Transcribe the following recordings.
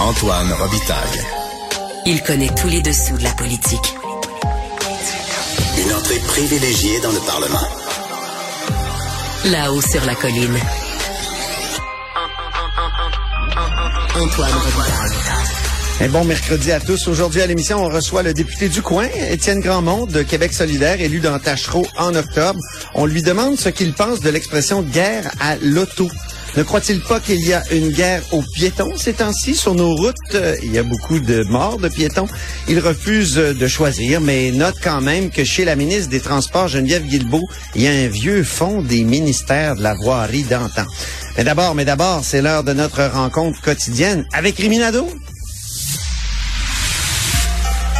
Antoine Robitaille. Il connaît tous les dessous de la politique. Une entrée privilégiée dans le Parlement. Là-haut sur la colline. Antoine Robitaille. Un bon mercredi à tous. Aujourd'hui à l'émission, on reçoit le député du coin, Étienne Grandmont de Québec solidaire, élu dans Tachereau en octobre. On lui demande ce qu'il pense de l'expression guerre à l'auto. Ne croit-il pas qu'il y a une guerre aux piétons ces temps-ci sur nos routes? Il y a beaucoup de morts de piétons. Il refuse de choisir, mais note quand même que chez la ministre des Transports, Geneviève Guilbeault, il y a un vieux fond des ministères de la voirie d'antan. Mais d'abord, mais d'abord, c'est l'heure de notre rencontre quotidienne avec Riminado.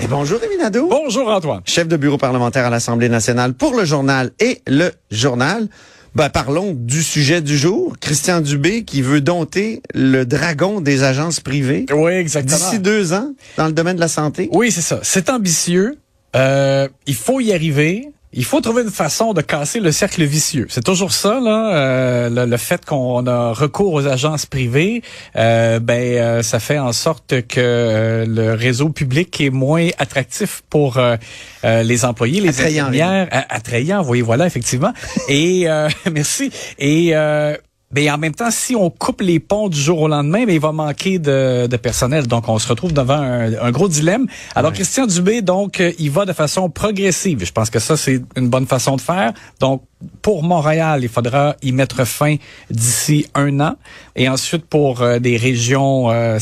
Et bonjour, Rémi Nadeau. Bonjour, Antoine. Chef de bureau parlementaire à l'Assemblée nationale pour le journal et le journal. Ben, parlons du sujet du jour. Christian Dubé qui veut dompter le dragon des agences privées Oui, exactement. d'ici deux ans dans le domaine de la santé. Oui, c'est ça. C'est ambitieux. Euh, il faut y arriver. Il faut trouver une façon de casser le cercle vicieux. C'est toujours ça, là, euh, le, le fait qu'on a recours aux agences privées, euh, ben euh, ça fait en sorte que euh, le réseau public est moins attractif pour les employés, les Attrayant, attrayant. Oui, voilà, effectivement. Et euh, merci. Et euh, ben, en même temps, si on coupe les ponts du jour au lendemain, ben, il va manquer de, de personnel. Donc, on se retrouve devant un, un gros dilemme. Alors, Christian Dubé, donc, euh, il va de façon progressive. Je pense que ça, c'est une bonne façon de faire. Donc, pour Montréal, il faudra y mettre fin d'ici un an. Et ensuite, pour euh, des régions euh,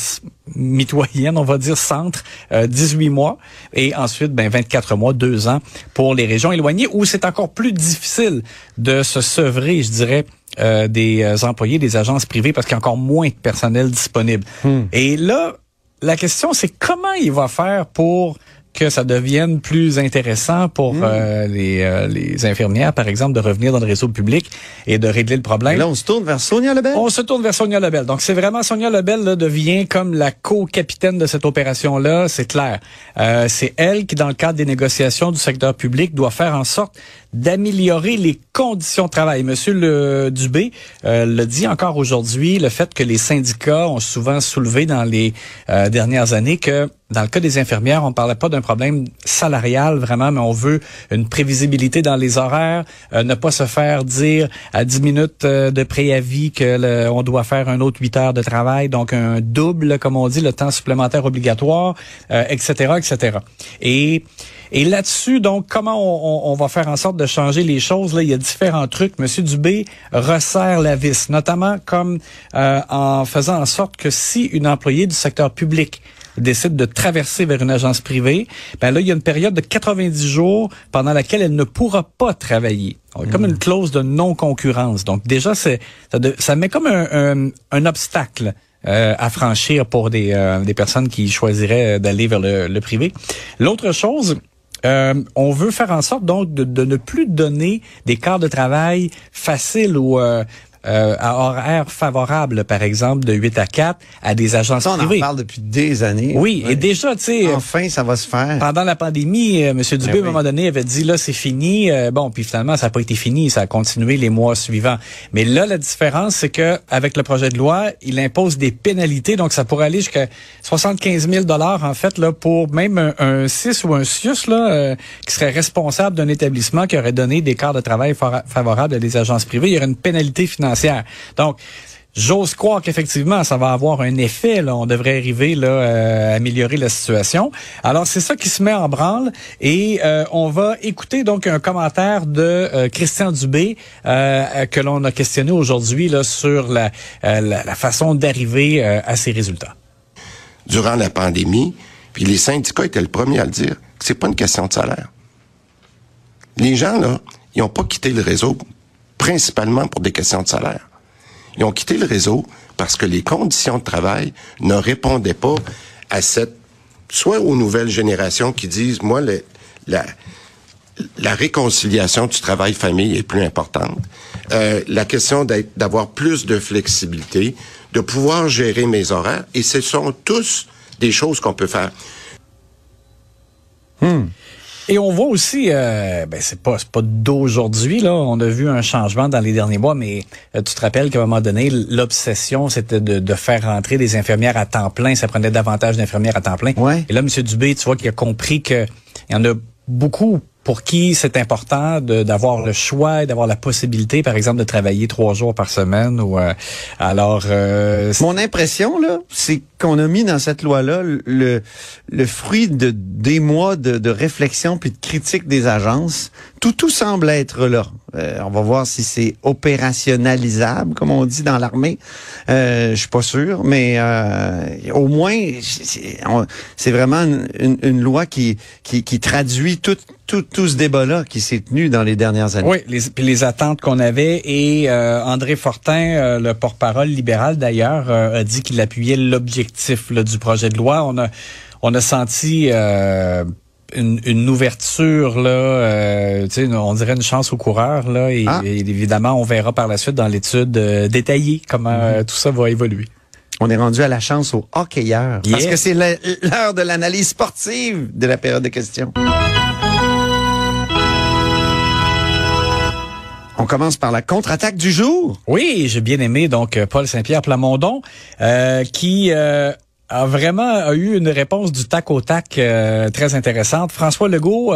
mitoyennes, on va dire centre, euh, 18 mois. Et ensuite, ben, 24 mois, deux ans pour les régions éloignées où c'est encore plus difficile de se sevrer, je dirais, euh, des euh, employés des agences privées parce qu'il y a encore moins de personnel disponible. Et là, la question, c'est comment il va faire pour que ça devienne plus intéressant pour euh, les, euh, les infirmières, par exemple, de revenir dans le réseau public et de régler le problème? Et là, on se tourne vers Sonia Lebel. On se tourne vers Sonia Lebel. Donc, c'est vraiment Sonia Lebel là, devient comme la co-capitaine de cette opération-là, c'est clair. Euh, c'est elle qui, dans le cadre des négociations du secteur public, doit faire en sorte d'améliorer les conditions de travail. Monsieur le Dubé euh, le dit encore aujourd'hui, le fait que les syndicats ont souvent soulevé dans les euh, dernières années que dans le cas des infirmières, on parlait pas d'un problème salarial vraiment, mais on veut une prévisibilité dans les horaires, euh, ne pas se faire dire à 10 minutes euh, de préavis que le- on doit faire un autre 8 heures de travail, donc un double, comme on dit, le temps supplémentaire obligatoire, euh, etc., etc. Et et là-dessus, donc, comment on, on- on va faire en sorte de changer les choses? Là, il y a différents trucs. Monsieur Dubé resserre la vis, notamment comme euh, en faisant en sorte que si une employée du secteur public décide de traverser vers une agence privée, ben là, il y a une période de 90 jours pendant laquelle elle ne pourra pas travailler. Donc, Comme une clause de non-concurrence. Donc déjà, c'est ça, ça met comme un, un- un obstacle euh, à franchir pour des, euh, des personnes qui choisiraient d'aller vers le, le privé. L'autre chose, euh, on veut faire en sorte donc de, de ne plus donner des quarts de travail faciles ou euh, euh, à horaires favorables, par exemple, de 8 à 4 à des agences Ça, on en privées. parle depuis des années. Oui, Ouais. et déjà, tu sais, Enfin, ça va se faire. pendant la pandémie, euh, M. Dubé, Ben à un moment donné, avait dit, là, c'est fini. Euh, bon, puis finalement, ça n'a pas été fini. Ça a continué les mois suivants. Mais là, la différence, c'est que avec le projet de loi, il impose des pénalités. Donc, ça pourrait aller jusqu'à 75 000 en fait, là, pour même un, un CIS ou un CIUS, là, euh, qui serait responsable d'un établissement qui aurait donné des quarts de travail favorables à des agences privées. Il y aurait une pénalité financière. Donc, J'ose croire qu'effectivement, ça va avoir un effet. On devrait arriver là, euh, à améliorer la situation. Alors, c'est ça qui se met en branle. Et euh, on va écouter donc un commentaire de euh, Christian Dubé que l'on a questionné aujourd'hui sur la, façon d'arriver à ces résultats. durant la pandémie, puis les syndicats étaient le premier à le dire, que c'est pas une question de salaire. Les gens, là, ils n'ont pas quitté le réseau principalement pour des questions de salaire. Ils ont quitté le réseau parce que les conditions de travail ne répondaient pas à cette soit aux nouvelles générations qui disent, moi, la, la réconciliation du travail-famille est plus importante. Euh, la question d'avoir plus de flexibilité, de pouvoir gérer mes horaires, et ce sont tous des choses qu'on peut faire. Et on voit aussi, euh, ben c'est pas c'est pas d'aujourd'hui là, on a vu un changement dans les derniers mois, mais euh, tu te rappelles qu'à un moment donné, l'obsession c'était de, de faire rentrer des infirmières à temps plein, ça prenait davantage d'infirmières à temps plein. Ouais. Et là, M. Dubé, tu vois qu'il a compris que il y en a beaucoup pour qui c'est important d'avoir le choix et d'avoir la possibilité, par exemple, de travailler trois jours par semaine. Ou euh, alors, euh, Mon impression, là, c'est qu'on a mis dans cette loi-là le, le fruit de des mois de, de réflexion puis de critique des agences. Tout, tout semble être là. Euh, on va voir si c'est opérationnalisable, comme on dit dans l'armée. Euh, je suis pas sûr, mais euh, au moins, c'est vraiment une, une- une loi qui, qui, qui traduit tout, tout, tout ce débat-là qui s'est tenu dans les dernières années. Oui, les, puis les attentes qu'on avait et euh, André Fortin, euh, le porte-parole libéral d'ailleurs, euh, a dit qu'il appuyait l'objectif là, du projet de loi. On a on a senti euh, une, une ouverture là, euh, on dirait une chance au coureur là, et, Ah. et évidemment on verra par la suite dans l'étude euh, détaillée comment euh, tout ça va évoluer. On est rendu à la chance au hockeyeur. Parce que c'est l'heure de l'analyse sportive de la période de questions. On commence par la contre-attaque du jour. Oui, j'ai bien aimé donc euh, Paul Saint-Pierre Plamondon euh, qui euh, a vraiment eu une réponse du tac au tac très intéressante. François Legault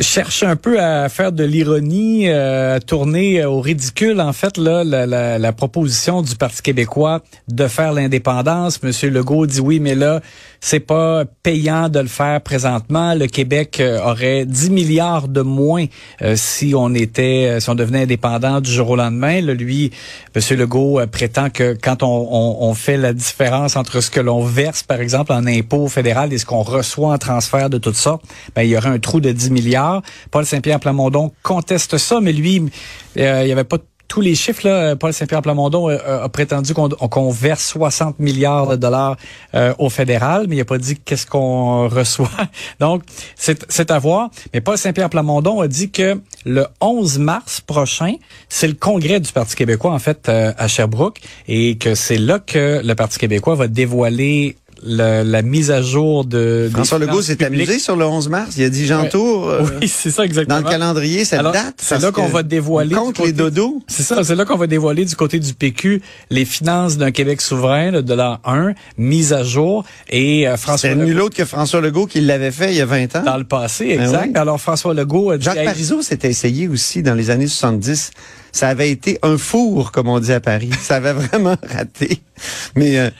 cherche un peu à faire de l'ironie, euh, à tourner au ridicule en fait là la, la- la proposition du Parti québécois de faire l'indépendance. Monsieur Legault dit oui, mais là c'est pas payant de le faire présentement. Le Québec euh, aurait 10 milliards de moins euh, si on était, euh, si on devenait indépendant du jour au lendemain. Là, lui, Monsieur Legault euh, prétend que quand on, on- on fait la différence entre ce que l'on verse, par exemple, en impôts fédéral et ce qu'on reçoit en transfert de toutes sortes, ben, il y aurait un trou de 10 milliards. Paul Saint-Pierre Plamondon conteste ça, mais lui, euh, il y avait pas tous les chiffres, là, Paul Saint-Pierre Plamondon euh, a prétendu qu'on verse 60 milliards de dollars euh, au fédéral, mais il n'a pas dit qu'est-ce qu'on reçoit. Donc, c'est à voir. Mais Paul Saint-Pierre Plamondon a dit que le 11 mars prochain, c'est le congrès du Parti québécois, en fait, à Sherbrooke, et que c'est là que le Parti québécois va dévoiler le- la mise à jour de... des François Legault s'est amusé sur le 11 mars. Il a dit Jean Ouais. Euh, Oui, c'est ça exactement. dans le calendrier, cette Alors, date. C'est là qu'on va dévoiler. Contre côté- les dodos. C'est ça, c'est là qu'on va dévoiler du côté du PQ les finances d'un Québec souverain là, de l'an 1, mise à jour. Et euh, François C'est nul autre que François Legault qui l'avait fait il y a 20 ans. dans le passé, Ben exact. oui. Alors François Legault a dit... Jacques Parizeau s'était essayé aussi dans les années 70. Ça avait été un four, comme on dit à Paris. Ça avait vraiment raté. Mais euh,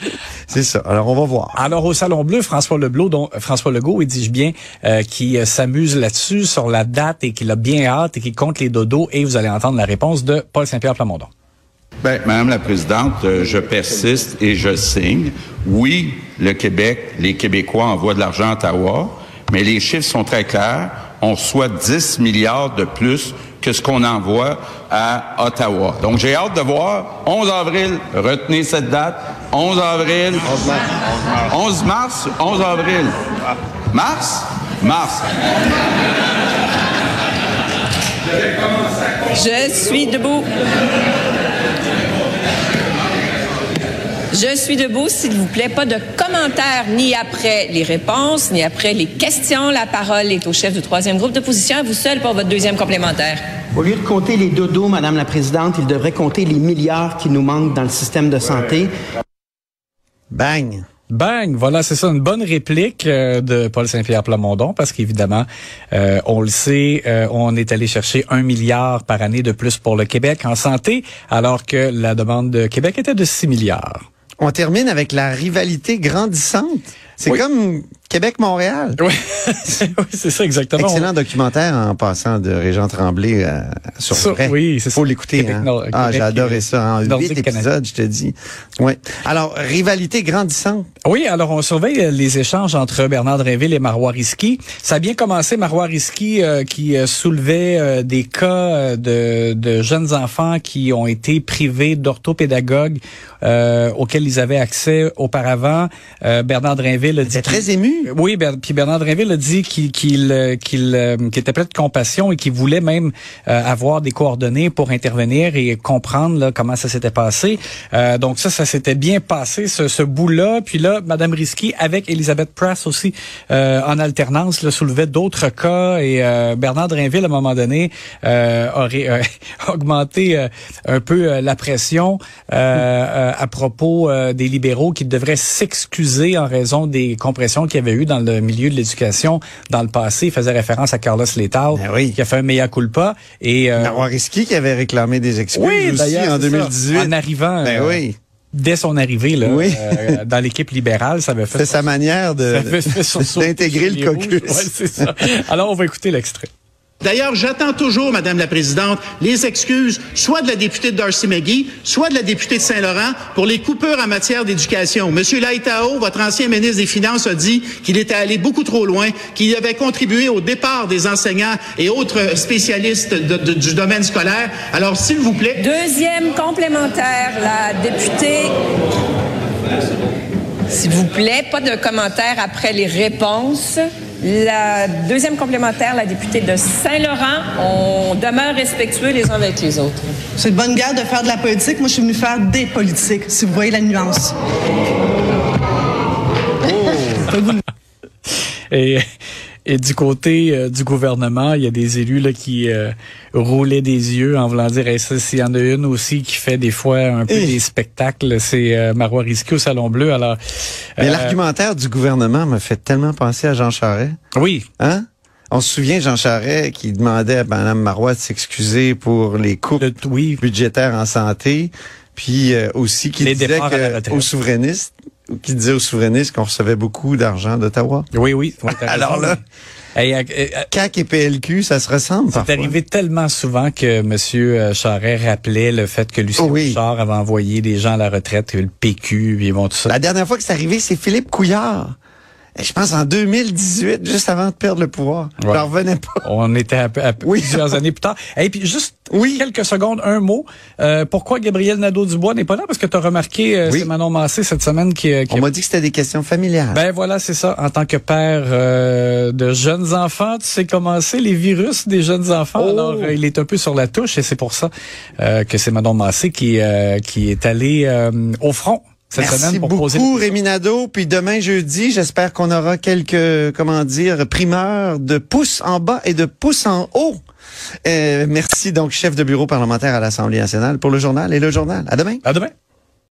c'est ça. Alors, on va voir. Alors au Salon Bleu, François Leblot, dont François Legault, il dis-je bien, euh, qui euh, s'amuse là-dessus sur la date et qu'il a bien hâte et qui compte les dodos. Et vous allez entendre la réponse de Paul Saint-Pierre Plamondon. Bien, Madame la Présidente, euh, je persiste et je signe. Oui, le Québec, les Québécois envoient de l'argent à Ottawa, mais les chiffres sont très clairs. On reçoit 10 milliards de plus que ce qu'on envoie à Ottawa. Donc, j'ai hâte de voir. 11 avril, retenez cette date. 11 avril. 11 mars. 11 avril. Mars? Mars. Je suis debout. Je suis debout, s'il vous plaît. Pas de commentaires ni après les réponses, ni après les questions. La parole est au chef du troisième groupe d'opposition, à vous seul pour votre deuxième complémentaire. Au lieu de compter les dodos, Madame la Présidente, il devrait compter les milliards qui nous manquent dans le système de santé. Bang. Bang! Voilà, c'est ça, une bonne réplique euh, de Paul Saint-Pierre Plamondon, parce qu'évidemment, euh, on le sait, euh, on est allé chercher un milliard par année de plus pour le Québec en santé, alors que la demande de Québec était de 6 milliards. On termine avec la rivalité grandissante. C'est Oui. comme Québec-Montréal. Oui, oui c'est ça exactement. Excellent documentaire en passant de Régent Tremblay euh, sur Ça, vrai. oui, c'est Faut ça. l'écouter. Québec Hein? Ah, j'ai adoré euh, ça. En huit épisodes, je te dis. Ouais. Alors, rivalité grandissante. Oui, alors on surveille euh, les échanges entre Bernard Drinville et Marois Risky. Ça a bien commencé, Marois Risky euh, qui euh, soulevait euh, des cas de, de jeunes enfants qui ont été privés d'orthopédagogues euh, auxquels ils avaient accès auparavant. Euh, Bernard Drinville a dit... Très ému. Oui, Ber- puis Bernard Drinville a dit qu'il qu'il qu'il qu'il était plein de compassion et qu'il voulait même euh, avoir des coordonnées pour intervenir et comprendre là, comment ça s'était passé. Euh, donc ça, ça s'était bien passé, ce, ce bout-là. Puis là, Madame Risky, avec Elisabeth Press aussi, euh, en alternance, là, soulevait d'autres cas. Et euh, Bernard Drinville, à un moment donné, euh, aurait euh, augmenté euh, un peu euh, la pression euh, euh, à propos euh, des libéraux qui devraient s'excuser en raison des compressions qu'il y avait eu dans le milieu de l'éducation dans le passé. Il faisait référence à Carlos Letao, Ben oui. qui a fait un mea culpa. Et, euh, Marois Risky qui avait réclamé des excuses oui, aussi en c'est ça. 2018. En arrivant, Ben euh, oui. Dès son arrivée là, Oui. euh, dans l'équipe libérale, ça avait fait C'est sa manière de d'intégrer le caucus. Ouais, ça. Alors, on va écouter l'extrait. D'ailleurs, j'attends toujours, Madame la Présidente, les excuses soit de la députée de Darcy McGee, soit de la députée de Saint-Laurent pour les coupures en matière d'éducation. Monsieur Laitao, votre ancien ministre des Finances, a dit qu'il était allé beaucoup trop loin, qu'il avait contribué au départ des enseignants et autres spécialistes du domaine scolaire. Alors, s'il vous plaît, Deuxième complémentaire, la députée. S'il vous plaît, pas de commentaires après les réponses. La deuxième complémentaire, la députée de Saint-Laurent. On demeure respectueux les uns avec les autres. C'est une bonne guerre de faire de la politique. Moi, je suis venue faire des politiques, si vous voyez la nuance. Et, et du côté euh, du gouvernement, il y a des élus là qui euh, roulaient des yeux en voulant dire, hey, ça, s'il y en a une aussi qui fait des fois un peu des spectacles, c'est euh, Marois Risky au Salon Bleu. Alors, Mais euh, l'argumentaire du gouvernement me fait tellement penser à Jean Charest. oui, Hein? On se souvient, Jean Charest, qui demandait à Mme Marois de s'excuser pour les coupes le, oui, budgétaires en santé, puis euh, aussi qui Les disait que, aux souverainistes, qui disait aux souverainistes qu'on recevait beaucoup d'argent d'Ottawa. oui, oui. Alors là- Hey, euh, euh, CAC et PLQ, ça se ressemble C'est arrivé tellement souvent que M. Charest rappelait le fait que Lucien oui. Bouchard avait envoyé des gens à la retraite, le PQ, puis bon, tout ça. La dernière fois que c'est arrivé, c'est Philippe Couillard. Je pense en 2018, juste avant de perdre le pouvoir. Ouais. J'en revenais pas. On était à, à Oui. plusieurs années plus tard. Et puis juste Oui. quelques secondes, un mot. Euh, pourquoi Gabriel Nadeau-Dubois n'est pas là? Parce que tu as remarqué, euh, Oui. c'est Manon Massé cette semaine qui... euh, qui On m'a dit que c'était des questions familiales. ben voilà, c'est ça. En tant que père euh, de jeunes enfants, tu sais comment c'est, les virus des jeunes enfants? Oh. Alors, euh, il est un peu sur la touche et c'est pour ça euh, que c'est Manon Massé qui, euh, qui est allé euh, au front cette Merci semaine pour beaucoup, poser... les- Rémi Nadeau. Puis demain, jeudi, j'espère qu'on aura quelques, comment dire, primeurs de pouces en bas et de pouces en haut. Euh, merci donc, chef de bureau parlementaire à l'Assemblée nationale pour le journal et le journal. À demain. À demain.